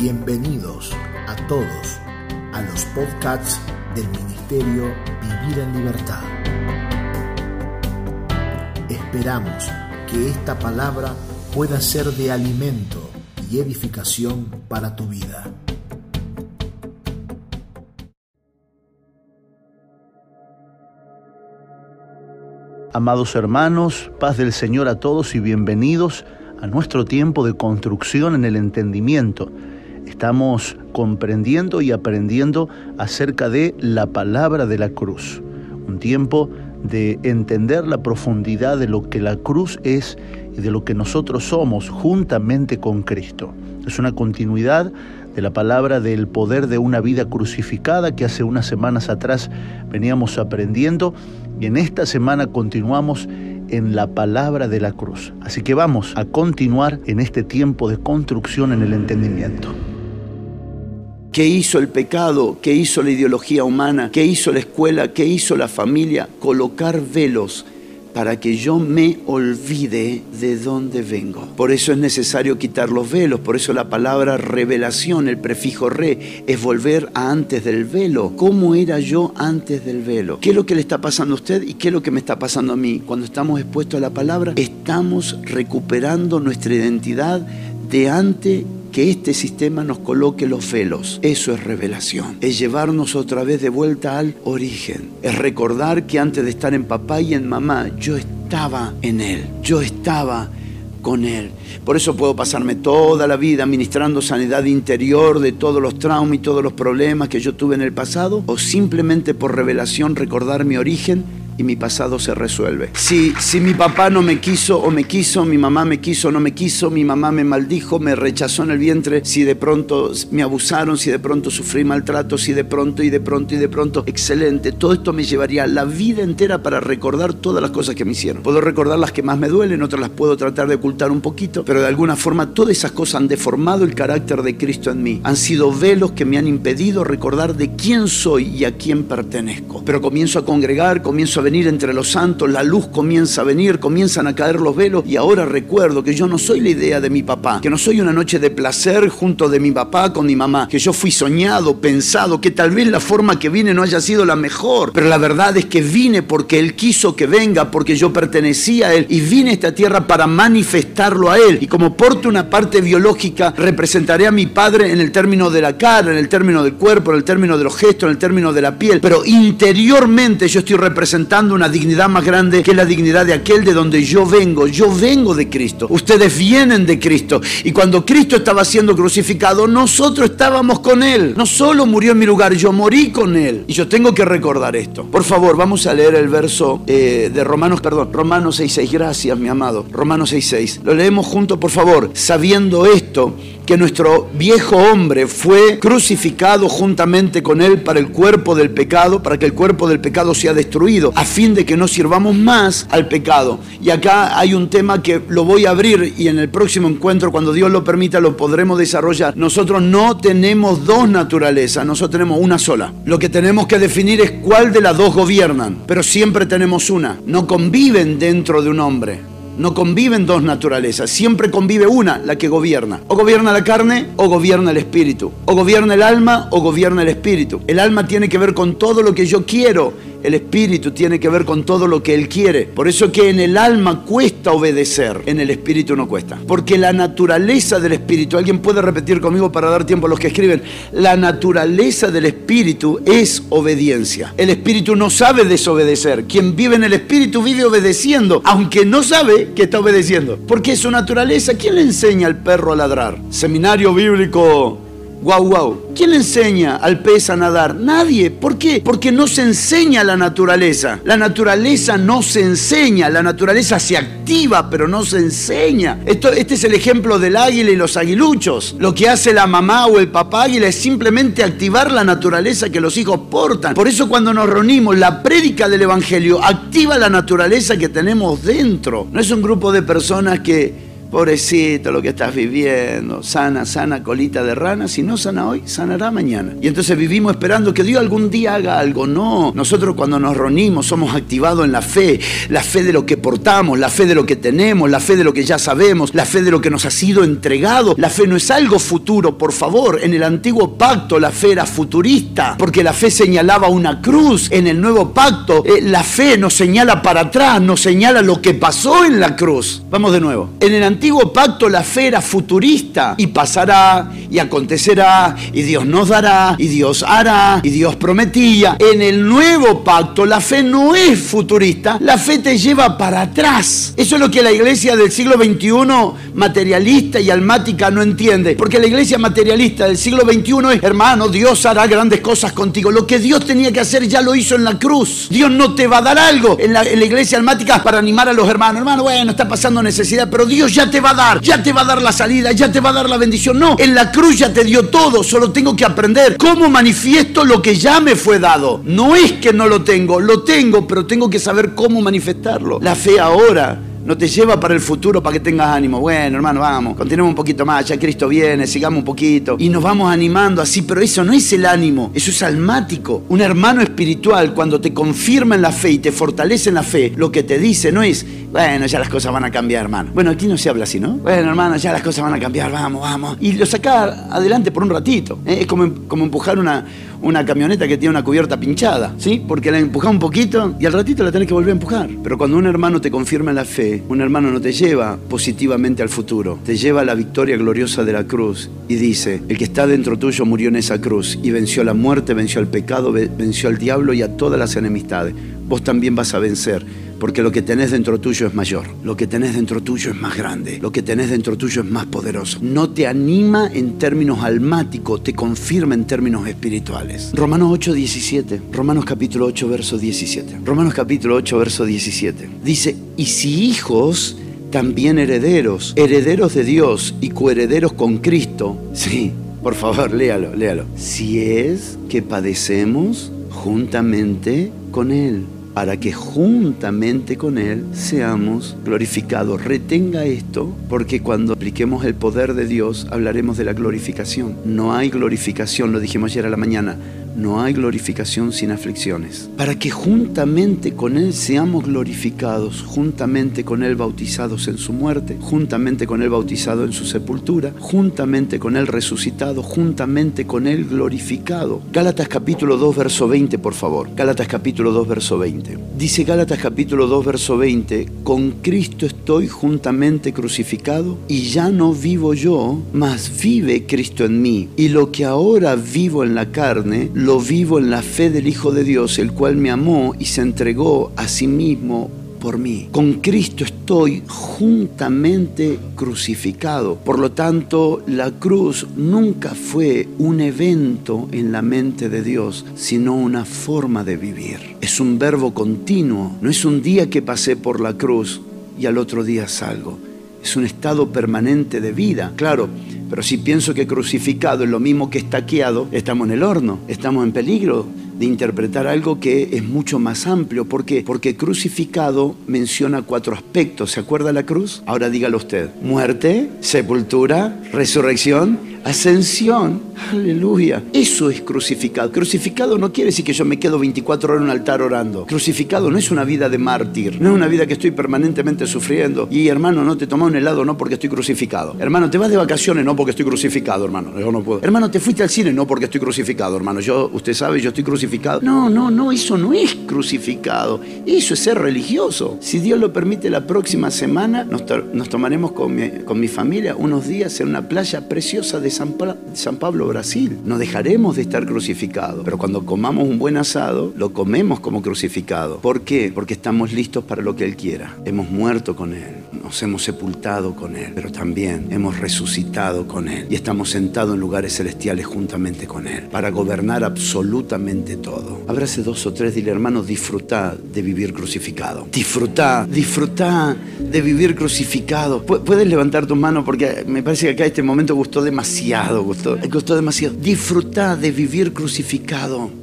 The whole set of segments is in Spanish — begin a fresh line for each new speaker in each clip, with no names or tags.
Bienvenidos a todos a los podcasts del Ministerio Vivir en Libertad. Esperamos que esta palabra pueda ser de alimento y edificación para tu vida.
Amados hermanos, paz del Señor a todos y bienvenidos a nuestro tiempo de construcción en el entendimiento Estamos comprendiendo y aprendiendo acerca de la palabra de la cruz. Un tiempo de entender la profundidad de lo que la cruz es y de lo que nosotros somos juntamente con Cristo. Es una continuidad de la palabra del poder de una vida crucificada que hace unas semanas atrás veníamos aprendiendo y en esta semana continuamos en la palabra de la cruz. Así que vamos a continuar en este tiempo de construcción en el entendimiento.
¿Qué hizo el pecado? ¿Qué hizo la ideología humana? ¿Qué hizo la escuela? ¿Qué hizo la familia? Colocar velos para que yo me olvide de dónde vengo. Por eso es necesario quitar los velos, por eso la palabra revelación, el prefijo re, es volver a antes del velo. ¿Cómo era yo antes del velo? ¿Qué es lo que le está pasando a usted y qué es lo que me está pasando a mí? Cuando estamos expuestos a la palabra, estamos recuperando nuestra identidad de antes que este sistema nos coloque los velos. Eso es revelación. Es llevarnos otra vez de vuelta al origen. Es recordar que antes de estar en papá y en mamá, yo estaba en Él. Yo estaba con Él. Por eso puedo pasarme toda la vida administrando sanidad interior de todos los traumas y todos los problemas que yo tuve en el pasado, o simplemente por revelación recordar mi origen y mi pasado se resuelve. Si, si mi papá no me quiso o me quiso, mi mamá me quiso o no me quiso, mi mamá me maldijo, me rechazó en el vientre, si de pronto me abusaron, si de pronto sufrí maltrato, si de pronto y de pronto y de pronto, excelente. Todo esto me llevaría la vida entera para recordar todas las cosas que me hicieron. Puedo recordar las que más me duelen, otras las puedo tratar de ocultar un poquito, pero de alguna forma todas esas cosas han deformado el carácter de Cristo en mí. Han sido velos que me han impedido recordar de quién soy y a quién pertenezco. Pero comienzo a congregar, comienzo a entre los santos, la luz comienza a venir, comienzan a caer los velos y ahora recuerdo que yo no soy la idea de mi papá, que no soy una noche de placer junto de mi papá con mi mamá, que yo fui soñado, pensado, que tal vez la forma que vine no haya sido la mejor, pero la verdad es que vine porque Él quiso que venga, porque yo pertenecía a Él y vine a esta tierra para manifestarlo a Él. Y como porto una parte biológica representaré a mi padre en el término de la cara, en el término del cuerpo, en el término de los gestos, en el término de la piel, pero interiormente yo estoy representando una dignidad más grande que la dignidad de aquel de donde yo vengo. Yo vengo de Cristo. Ustedes vienen de Cristo. Y cuando Cristo estaba siendo crucificado, nosotros estábamos con Él. No solo murió en mi lugar, yo morí con Él. Y yo tengo que recordar esto. Por favor, vamos a leer el verso eh, de Romanos, perdón, Romanos 6.6. Gracias, mi amado. Romanos 6.6. Lo leemos juntos, por favor. Sabiendo esto, que nuestro viejo hombre fue crucificado juntamente con él para el cuerpo del pecado, para que el cuerpo del pecado sea destruido, a fin de que no sirvamos más al pecado. Y acá hay un tema que lo voy a abrir y en el próximo encuentro, cuando Dios lo permita, lo podremos desarrollar. Nosotros no tenemos dos naturalezas, nosotros tenemos una sola. Lo que tenemos que definir es cuál de las dos gobiernan, pero siempre tenemos una. No conviven dentro de un hombre. No conviven dos naturalezas, siempre convive una, la que gobierna. O gobierna la carne o gobierna el espíritu. O gobierna el alma o gobierna el espíritu. El alma tiene que ver con todo lo que yo quiero el espíritu tiene que ver con todo lo que Él quiere. Por eso que en el alma cuesta obedecer, en el espíritu no cuesta. Porque la naturaleza del espíritu, alguien puede repetir conmigo para dar tiempo a los que escriben, la naturaleza del espíritu es obediencia. El espíritu no sabe desobedecer. Quien vive en el espíritu vive obedeciendo, aunque no sabe que está obedeciendo. Porque es su naturaleza. ¿Quién le enseña al perro a ladrar? Seminario bíblico Guau, guau. ¿Quién le enseña al pez a nadar? Nadie. ¿Por qué? Porque no se enseña la naturaleza. La naturaleza no se enseña. La naturaleza se activa, pero no se enseña. Esto, este es el ejemplo del águila y los aguiluchos. Lo que hace la mamá o el papá águila es simplemente activar la naturaleza que los hijos portan. Por eso cuando nos reunimos, la prédica del Evangelio activa la naturaleza que tenemos dentro. No es un grupo de personas que pobrecito lo que estás viviendo, sana, sana colita de rana, si no sana hoy, sanará mañana. Y entonces vivimos esperando que Dios algún día haga algo. No, nosotros cuando nos reunimos somos activados en la fe, la fe de lo que portamos, la fe de lo que tenemos, la fe de lo que ya sabemos, la fe de lo que nos ha sido entregado. La fe no es algo futuro, por favor. En el antiguo pacto la fe era futurista, porque la fe señalaba una cruz. En el nuevo pacto eh, la fe nos señala para atrás, nos señala lo que pasó en la cruz. Vamos de nuevo. En el antiguo pacto la fe era futurista y pasará y acontecerá y Dios nos dará y Dios hará y Dios prometía. En el nuevo pacto la fe no es futurista, la fe te lleva para atrás. Eso es lo que la iglesia del siglo XXI materialista y almática no entiende. Porque la iglesia materialista del siglo XXI es, hermano, Dios hará grandes cosas contigo. Lo que Dios tenía que hacer ya lo hizo en la cruz. Dios no te va a dar algo en la, iglesia almática para animar a los hermanos. Hermano, bueno, está pasando necesidad, pero Dios ya te va a dar, ya te va a dar la salida, ya te va a dar la bendición. No, en la cruz ya te dio todo, solo tengo que aprender cómo manifiesto lo que ya me fue dado. No es que no lo tengo, lo tengo, pero tengo que saber cómo manifestarlo. La fe ahora no te lleva para el futuro para que tengas ánimo. Bueno, hermano, vamos, continuemos un poquito más, ya Cristo viene, sigamos un poquito. Y nos vamos animando así, pero eso no es el ánimo, eso es almático. Un hermano espiritual, cuando te confirma en la fe y te fortalece en la fe, lo que te dice no es, bueno, ya las cosas van a cambiar, hermano. Bueno, aquí no se habla así, ¿no? Bueno, hermano, ya las cosas van a cambiar, vamos, vamos. Y lo saca adelante por un ratito. ¿eh? Es como, como empujar una, una camioneta que tiene una cubierta pinchada, ¿sí? Porque la empuja un poquito y al ratito la tenés que volver a empujar. Pero cuando un hermano te confirma la fe, un hermano no te lleva positivamente al futuro, te lleva a la victoria gloriosa de la cruz y dice, el que está dentro tuyo murió en esa cruz y venció la muerte, venció el pecado, venció al diablo y a todas las enemistades. Vos también vas a vencer porque lo que tenés dentro tuyo es mayor, lo que tenés dentro tuyo es más grande, lo que tenés dentro tuyo es más poderoso. No te anima en términos almáticos, te confirma en términos espirituales. Romanos 8, 17, Romanos capítulo 8, verso 17. Romanos capítulo 8, verso 17. Dice, y si hijos, también herederos, herederos de Dios y coherederos con Cristo. Sí, por favor, léalo, léalo. Si es que padecemos juntamente con Él para que juntamente con Él seamos glorificados. Retenga esto porque cuando apliquemos el poder de Dios hablaremos de la glorificación. No hay glorificación, lo dijimos ayer a la mañana, no hay glorificación sin aflicciones. Para que juntamente con Él seamos glorificados, juntamente con Él bautizados en su muerte, juntamente con Él bautizado en su sepultura, juntamente con Él resucitado, juntamente con Él glorificado. Gálatas capítulo 2, verso 20, por favor. Gálatas capítulo 2, verso 20. Dice Gálatas capítulo 2, verso 20, con Cristo estoy juntamente crucificado y ya no vivo yo, mas vive Cristo en mí. Y lo que ahora vivo en la carne, lo vivo en la fe del Hijo de Dios, el cual me amó y se entregó a sí mismo por mí. Con Cristo estoy juntamente crucificado. Por lo tanto, la cruz nunca fue un evento en la mente de Dios, sino una forma de vivir. Es un verbo continuo, no es un día que pasé por la cruz y al otro día salgo. Es un estado permanente de vida. Claro, pero si pienso que crucificado es lo mismo que estaqueado, estamos en el horno, estamos en peligro de interpretar algo que es mucho más amplio. ¿Por qué? Porque crucificado menciona cuatro aspectos. ¿Se acuerda la cruz? Ahora dígalo usted. Muerte, sepultura, resurrección ascensión. Aleluya. Eso es crucificado. Crucificado no quiere decir que yo me quedo 24 horas en un altar orando. Crucificado no es una vida de mártir. No es una vida que estoy permanentemente sufriendo. Y hermano, no te tomas un helado no porque estoy crucificado. Hermano, te vas de vacaciones no porque estoy crucificado, hermano. Yo no puedo. Hermano, te fuiste al cine no porque estoy crucificado, hermano. Yo, usted sabe, yo estoy crucificado. No, no, no, eso no es crucificado. Eso es ser religioso. Si Dios lo permite, la próxima semana nos, tomaremos con mi, con mi familia unos días en una playa preciosa de San, Pablo, Brasil. No dejaremos de estar crucificados, pero cuando comamos un buen asado, lo comemos como crucificado. ¿Por qué? Porque estamos listos para lo que Él quiera. Hemos muerto con Él, nos hemos sepultado con Él, pero también hemos resucitado con Él y estamos sentados en lugares celestiales juntamente con Él para gobernar absolutamente todo. Abrace dos o tres, dile hermano, disfruta de vivir crucificado. Disfruta, disfruta de vivir crucificado. Puedes levantar tu mano porque me parece que acá este momento gustó demasiado demasiado, gustó, gustó demasiado. Disfrutar de vivir crucificado.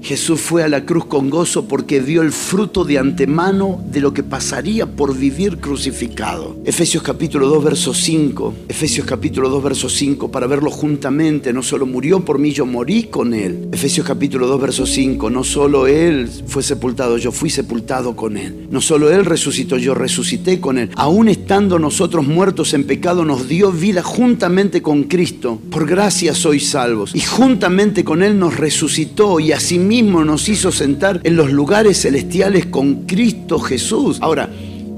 Jesús fue a la cruz con gozo porque vio el fruto de antemano de lo que pasaría por vivir crucificado. Efesios capítulo 2, verso 5. Efesios capítulo 2, verso 5. Para verlo juntamente, no solo murió por mí, yo morí con él. Efesios capítulo 2, verso 5. No solo él fue sepultado, yo fui sepultado con él. No solo él resucitó, yo resucité con él. Aún estando nosotros muertos en pecado, nos dio vida juntamente con Cristo. Por gracia sois salvos. Y juntamente con él nos resucitó y así mismo nos hizo sentar en los lugares celestiales con Cristo Jesús. Ahora,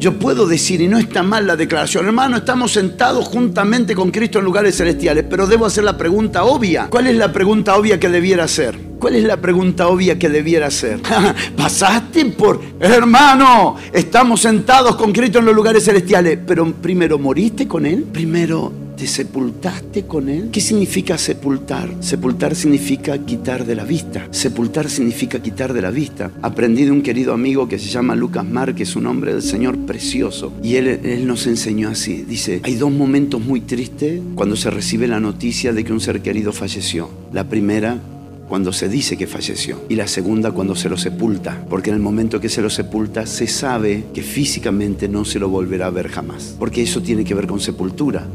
yo puedo decir, y no está mal la declaración, hermano, estamos sentados juntamente con Cristo en lugares celestiales, pero debo hacer la pregunta obvia. ¿Cuál es la pregunta obvia que debiera hacer? ¿Cuál es la pregunta obvia que debiera hacer? Pasaste por, hermano, estamos sentados con Cristo en los lugares celestiales, pero primero moriste con Él, primero ¿Te sepultaste con Él? ¿Qué significa sepultar? Sepultar significa quitar de la vista. Sepultar significa quitar de la vista. Aprendí de un querido amigo que se llama Lucas Márquez, un hombre del Señor precioso. Y él, él nos enseñó así. Dice, hay dos momentos muy tristes cuando se recibe la noticia de que un ser querido falleció. La primera cuando se dice que falleció y la segunda cuando se lo sepulta, porque en el momento que se lo sepulta se sabe que físicamente no se lo volverá a ver jamás, porque eso tiene que ver con sepultura.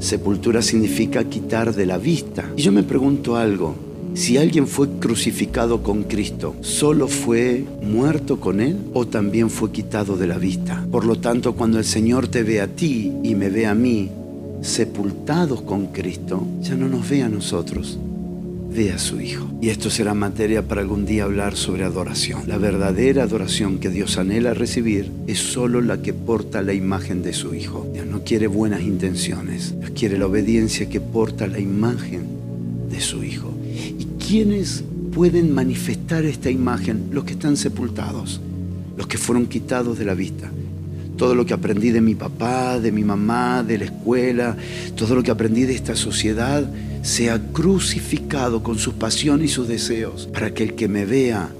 Sepultura significa quitar de la vista. Y yo me pregunto algo, si alguien fue crucificado con Cristo, ¿solo fue muerto con Él o también fue quitado de la vista? Por lo tanto, cuando el Señor te ve a ti y me ve a mí, sepultados con Cristo, ya no nos ve a nosotros, ve a su Hijo. Y esto será materia para algún día hablar sobre adoración. La verdadera adoración que Dios anhela recibir es solo la que porta la imagen de su Hijo. Dios no quiere buenas intenciones, Dios quiere la obediencia que porta la imagen de su Hijo. ¿Y quiénes pueden manifestar esta imagen? Los que están sepultados, los que fueron quitados de la vista todo lo que aprendí de mi papá, de mi mamá, de la escuela, todo lo que aprendí de esta sociedad, sea crucificado con sus pasiones y sus deseos, para que el que me vea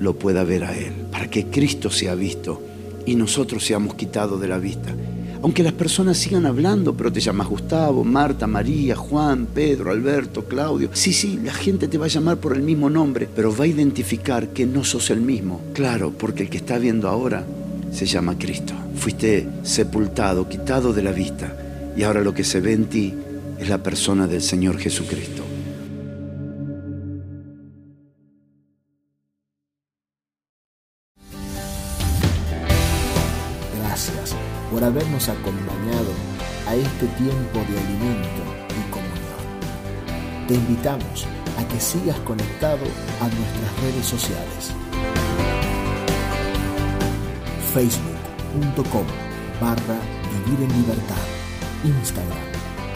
lo pueda ver a Él, para que Cristo sea visto y nosotros seamos quitados de la vista. Aunque las personas sigan hablando, pero te llamas Gustavo, Marta, María, Juan, Pedro, Alberto, Claudio. Sí, sí, la gente te va a llamar por el mismo nombre, pero va a identificar que no sos el mismo. Claro, porque el que está viendo ahora se llama Cristo. Fuiste sepultado, quitado de la vista, y ahora lo que se ve en ti es la persona del Señor Jesucristo.
Gracias por habernos acompañado a este tiempo de alimento y comunión. Te invitamos a que sigas conectado a nuestras redes sociales facebook.com barra vivir en libertad, Instagram